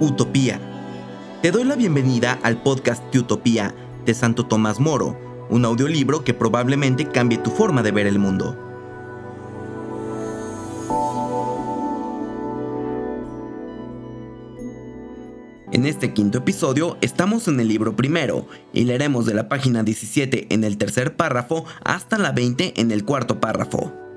Utopía. Te doy la bienvenida al podcast de Utopía de Santo Tomás Moro, un audiolibro que probablemente cambie tu forma de ver el mundo. En este quinto episodio estamos en el libro primero y leeremos de la página 17 en el tercer párrafo hasta la 20 en el cuarto párrafo.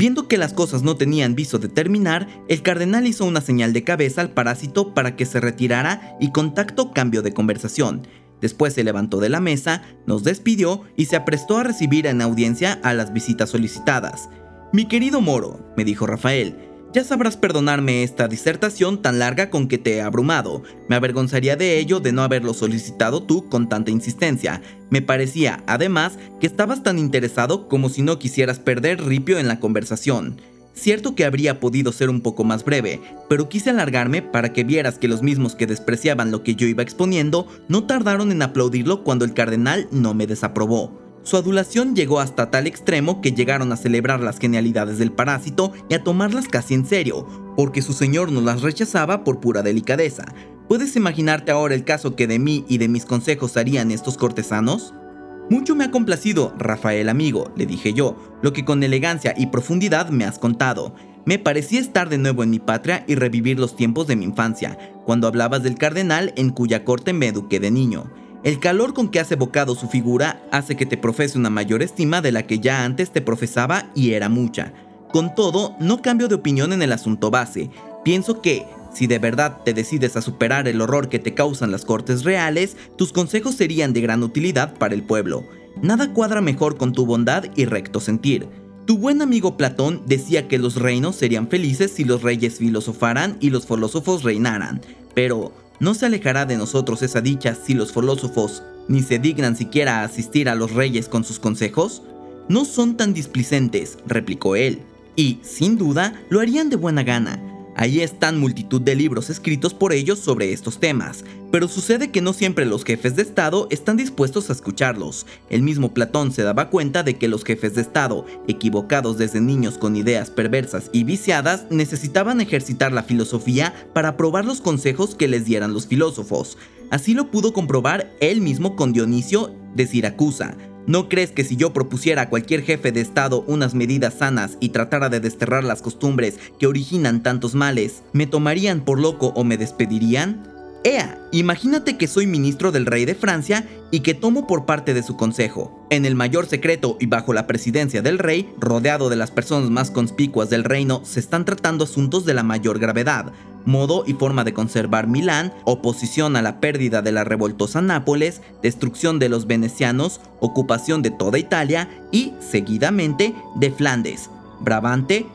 Viendo que las cosas no tenían viso de terminar, el cardenal hizo una señal de cabeza al parásito para que se retirara y contacto cambio de conversación. Después se levantó de la mesa, nos despidió y se aprestó a recibir en audiencia a las visitas solicitadas. Mi querido Moro, me dijo Rafael, ya sabrás perdonarme esta disertación tan larga con que te he abrumado. Me avergonzaría de ello de no haberlo solicitado tú con tanta insistencia. Me parecía, además, que estabas tan interesado como si no quisieras perder ripio en la conversación. Cierto que habría podido ser un poco más breve, pero quise alargarme para que vieras que los mismos que despreciaban lo que yo iba exponiendo no tardaron en aplaudirlo cuando el cardenal no me desaprobó. Su adulación llegó hasta tal extremo que llegaron a celebrar las genialidades del parásito y a tomarlas casi en serio, porque su señor no las rechazaba por pura delicadeza. ¿Puedes imaginarte ahora el caso que de mí y de mis consejos harían estos cortesanos? Mucho me ha complacido, Rafael amigo, le dije yo, lo que con elegancia y profundidad me has contado. Me parecía estar de nuevo en mi patria y revivir los tiempos de mi infancia, cuando hablabas del cardenal en cuya corte me eduqué de niño. El calor con que has evocado su figura hace que te profese una mayor estima de la que ya antes te profesaba y era mucha. Con todo, no cambio de opinión en el asunto base. Pienso que, si de verdad te decides a superar el horror que te causan las cortes reales, tus consejos serían de gran utilidad para el pueblo. Nada cuadra mejor con tu bondad y recto sentir. Tu buen amigo Platón decía que los reinos serían felices si los reyes filosofaran y los filósofos reinaran. Pero, ¿No se alejará de nosotros esa dicha si los filósofos ni se dignan siquiera a asistir a los reyes con sus consejos? No son tan displicentes, replicó él, y, sin duda, lo harían de buena gana. Ahí están multitud de libros escritos por ellos sobre estos temas, pero sucede que no siempre los jefes de Estado están dispuestos a escucharlos. El mismo Platón se daba cuenta de que los jefes de Estado, equivocados desde niños con ideas perversas y viciadas, necesitaban ejercitar la filosofía para probar los consejos que les dieran los filósofos. Así lo pudo comprobar él mismo con Dionisio de Siracusa, ¿No crees que si yo propusiera a cualquier jefe de Estado unas medidas sanas y tratara de desterrar las costumbres que originan tantos males, me tomarían por loco o me despedirían? Ea, imagínate que soy ministro del rey de Francia y que tomo por parte de su consejo. En el mayor secreto y bajo la presidencia del rey, rodeado de las personas más conspicuas del reino, se están tratando asuntos de la mayor gravedad, modo y forma de conservar Milán, oposición a la pérdida de la revoltosa Nápoles, destrucción de los venecianos, ocupación de toda Italia y, seguidamente, de Flandes, Brabante,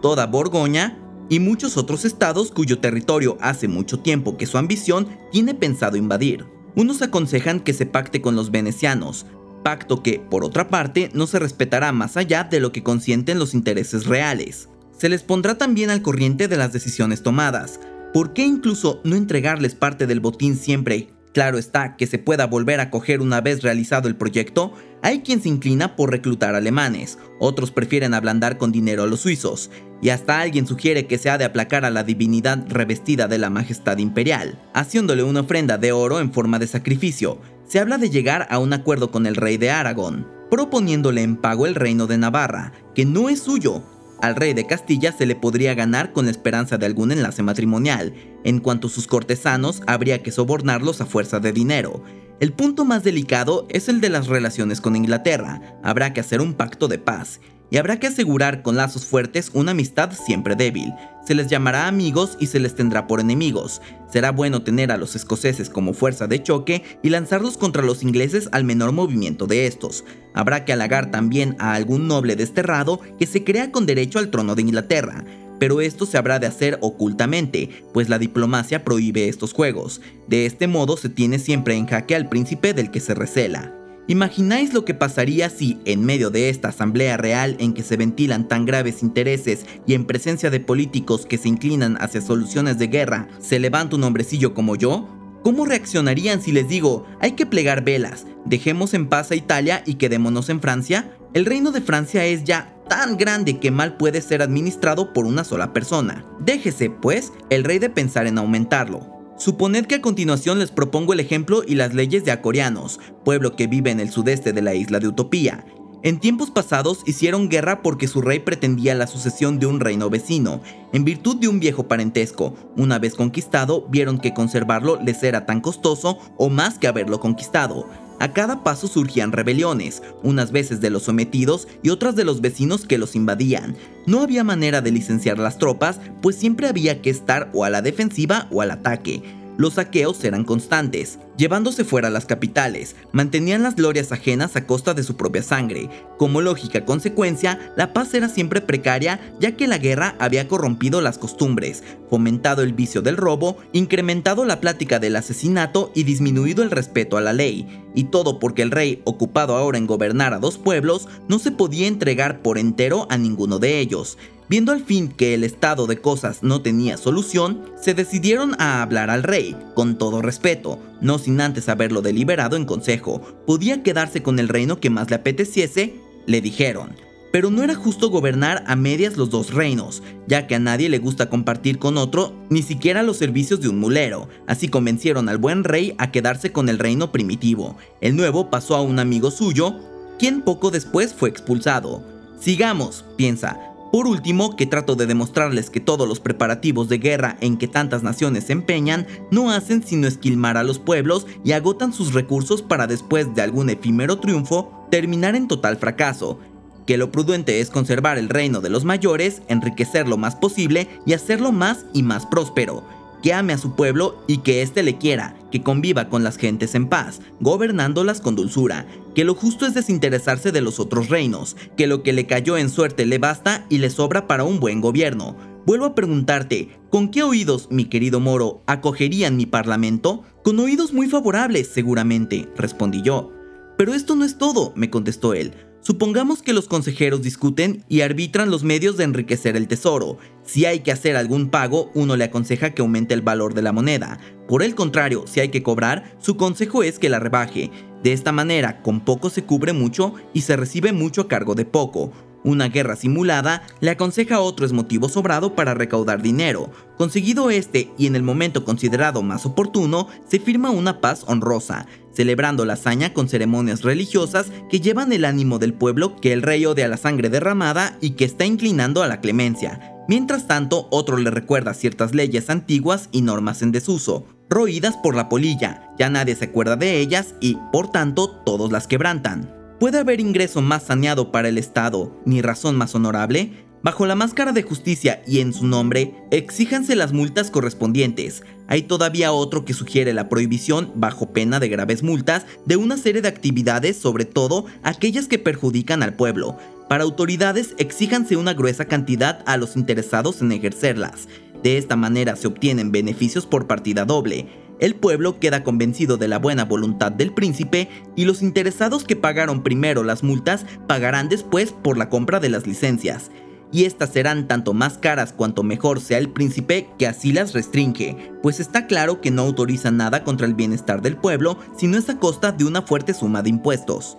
toda Borgoña y muchos otros estados cuyo territorio hace mucho tiempo que su ambición tiene pensado invadir. Unos aconsejan que se pacte con los venecianos, pacto que, por otra parte, no se respetará más allá de lo que consienten los intereses reales se les pondrá también al corriente de las decisiones tomadas. ¿Por qué incluso no entregarles parte del botín siempre? Claro está que se pueda volver a coger una vez realizado el proyecto, hay quien se inclina por reclutar alemanes, otros prefieren ablandar con dinero a los suizos, y hasta alguien sugiere que se ha de aplacar a la divinidad revestida de la majestad imperial, haciéndole una ofrenda de oro en forma de sacrificio. Se habla de llegar a un acuerdo con el rey de Aragón, proponiéndole en pago el reino de Navarra, que no es suyo, al rey de Castilla se le podría ganar con la esperanza de algún enlace matrimonial, en cuanto a sus cortesanos habría que sobornarlos a fuerza de dinero. El punto más delicado es el de las relaciones con Inglaterra, habrá que hacer un pacto de paz, y habrá que asegurar con lazos fuertes una amistad siempre débil. Se les llamará amigos y se les tendrá por enemigos. Será bueno tener a los escoceses como fuerza de choque y lanzarlos contra los ingleses al menor movimiento de estos. Habrá que halagar también a algún noble desterrado que se crea con derecho al trono de Inglaterra pero esto se habrá de hacer ocultamente, pues la diplomacia prohíbe estos juegos. De este modo se tiene siempre en jaque al príncipe del que se recela. ¿Imagináis lo que pasaría si, en medio de esta asamblea real en que se ventilan tan graves intereses y en presencia de políticos que se inclinan hacia soluciones de guerra, se levanta un hombrecillo como yo? ¿Cómo reaccionarían si les digo, hay que plegar velas, dejemos en paz a Italia y quedémonos en Francia? El reino de Francia es ya tan grande que mal puede ser administrado por una sola persona. Déjese, pues, el rey de pensar en aumentarlo. Suponed que a continuación les propongo el ejemplo y las leyes de Acorianos, pueblo que vive en el sudeste de la isla de Utopía. En tiempos pasados hicieron guerra porque su rey pretendía la sucesión de un reino vecino, en virtud de un viejo parentesco. Una vez conquistado, vieron que conservarlo les era tan costoso o más que haberlo conquistado. A cada paso surgían rebeliones, unas veces de los sometidos y otras de los vecinos que los invadían. No había manera de licenciar las tropas, pues siempre había que estar o a la defensiva o al ataque. Los saqueos eran constantes, llevándose fuera las capitales, mantenían las glorias ajenas a costa de su propia sangre. Como lógica consecuencia, la paz era siempre precaria ya que la guerra había corrompido las costumbres, fomentado el vicio del robo, incrementado la plática del asesinato y disminuido el respeto a la ley. Y todo porque el rey, ocupado ahora en gobernar a dos pueblos, no se podía entregar por entero a ninguno de ellos. Viendo al fin que el estado de cosas no tenía solución, se decidieron a hablar al rey, con todo respeto, no sin antes haberlo deliberado en consejo. ¿Podía quedarse con el reino que más le apeteciese? Le dijeron. Pero no era justo gobernar a medias los dos reinos, ya que a nadie le gusta compartir con otro ni siquiera los servicios de un mulero, así convencieron al buen rey a quedarse con el reino primitivo. El nuevo pasó a un amigo suyo, quien poco después fue expulsado. Sigamos, piensa, por último, que trato de demostrarles que todos los preparativos de guerra en que tantas naciones se empeñan no hacen sino esquilmar a los pueblos y agotan sus recursos para después de algún efímero triunfo terminar en total fracaso. Que lo prudente es conservar el reino de los mayores, enriquecerlo más posible y hacerlo más y más próspero que ame a su pueblo y que éste le quiera, que conviva con las gentes en paz, gobernándolas con dulzura, que lo justo es desinteresarse de los otros reinos, que lo que le cayó en suerte le basta y le sobra para un buen gobierno. Vuelvo a preguntarte, ¿con qué oídos, mi querido Moro, acogerían mi parlamento? Con oídos muy favorables, seguramente, respondí yo. Pero esto no es todo, me contestó él. Supongamos que los consejeros discuten y arbitran los medios de enriquecer el tesoro. Si hay que hacer algún pago, uno le aconseja que aumente el valor de la moneda. Por el contrario, si hay que cobrar, su consejo es que la rebaje. De esta manera, con poco se cubre mucho y se recibe mucho a cargo de poco. Una guerra simulada le aconseja a otro es motivo sobrado para recaudar dinero. Conseguido este y en el momento considerado más oportuno, se firma una paz honrosa celebrando la hazaña con ceremonias religiosas que llevan el ánimo del pueblo que el rey odia la sangre derramada y que está inclinando a la clemencia. Mientras tanto, otro le recuerda ciertas leyes antiguas y normas en desuso, roídas por la polilla, ya nadie se acuerda de ellas y, por tanto, todos las quebrantan. ¿Puede haber ingreso más saneado para el Estado, ni razón más honorable? Bajo la máscara de justicia y en su nombre, exíjanse las multas correspondientes. Hay todavía otro que sugiere la prohibición, bajo pena de graves multas, de una serie de actividades, sobre todo aquellas que perjudican al pueblo. Para autoridades, exíjanse una gruesa cantidad a los interesados en ejercerlas. De esta manera se obtienen beneficios por partida doble. El pueblo queda convencido de la buena voluntad del príncipe y los interesados que pagaron primero las multas pagarán después por la compra de las licencias y estas serán tanto más caras cuanto mejor sea el príncipe que así las restringe, pues está claro que no autoriza nada contra el bienestar del pueblo, sino es a costa de una fuerte suma de impuestos.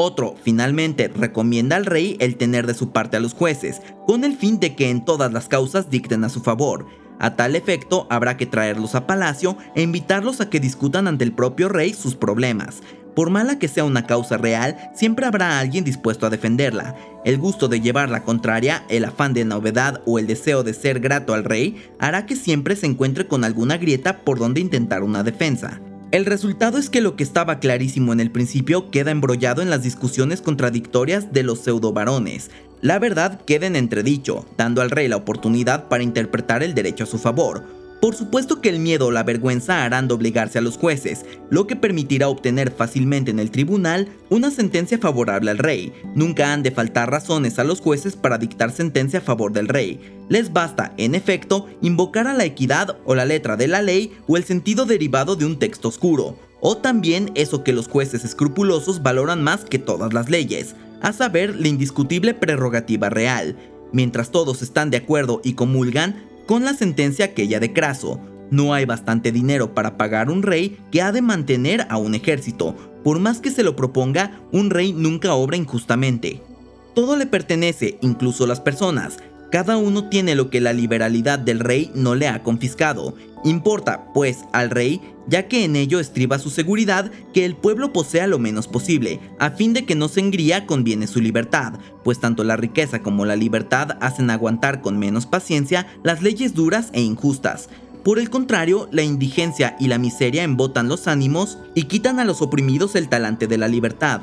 Otro, finalmente, recomienda al rey el tener de su parte a los jueces, con el fin de que en todas las causas dicten a su favor. A tal efecto, habrá que traerlos a palacio e invitarlos a que discutan ante el propio rey sus problemas, por mala que sea una causa real, siempre habrá alguien dispuesto a defenderla. El gusto de llevar la contraria, el afán de novedad o el deseo de ser grato al rey hará que siempre se encuentre con alguna grieta por donde intentar una defensa. El resultado es que lo que estaba clarísimo en el principio queda embrollado en las discusiones contradictorias de los pseudo varones. La verdad queda en entredicho, dando al rey la oportunidad para interpretar el derecho a su favor, por supuesto que el miedo o la vergüenza harán doblegarse a los jueces, lo que permitirá obtener fácilmente en el tribunal una sentencia favorable al rey. Nunca han de faltar razones a los jueces para dictar sentencia a favor del rey. Les basta, en efecto, invocar a la equidad o la letra de la ley o el sentido derivado de un texto oscuro, o también eso que los jueces escrupulosos valoran más que todas las leyes, a saber, la indiscutible prerrogativa real. Mientras todos están de acuerdo y comulgan, con la sentencia aquella de Craso. No hay bastante dinero para pagar un rey que ha de mantener a un ejército. Por más que se lo proponga, un rey nunca obra injustamente. Todo le pertenece, incluso las personas. Cada uno tiene lo que la liberalidad del rey no le ha confiscado. Importa, pues, al rey, ya que en ello estriba su seguridad, que el pueblo posea lo menos posible, a fin de que no se engría conviene su libertad, pues tanto la riqueza como la libertad hacen aguantar con menos paciencia las leyes duras e injustas. Por el contrario, la indigencia y la miseria embotan los ánimos y quitan a los oprimidos el talante de la libertad.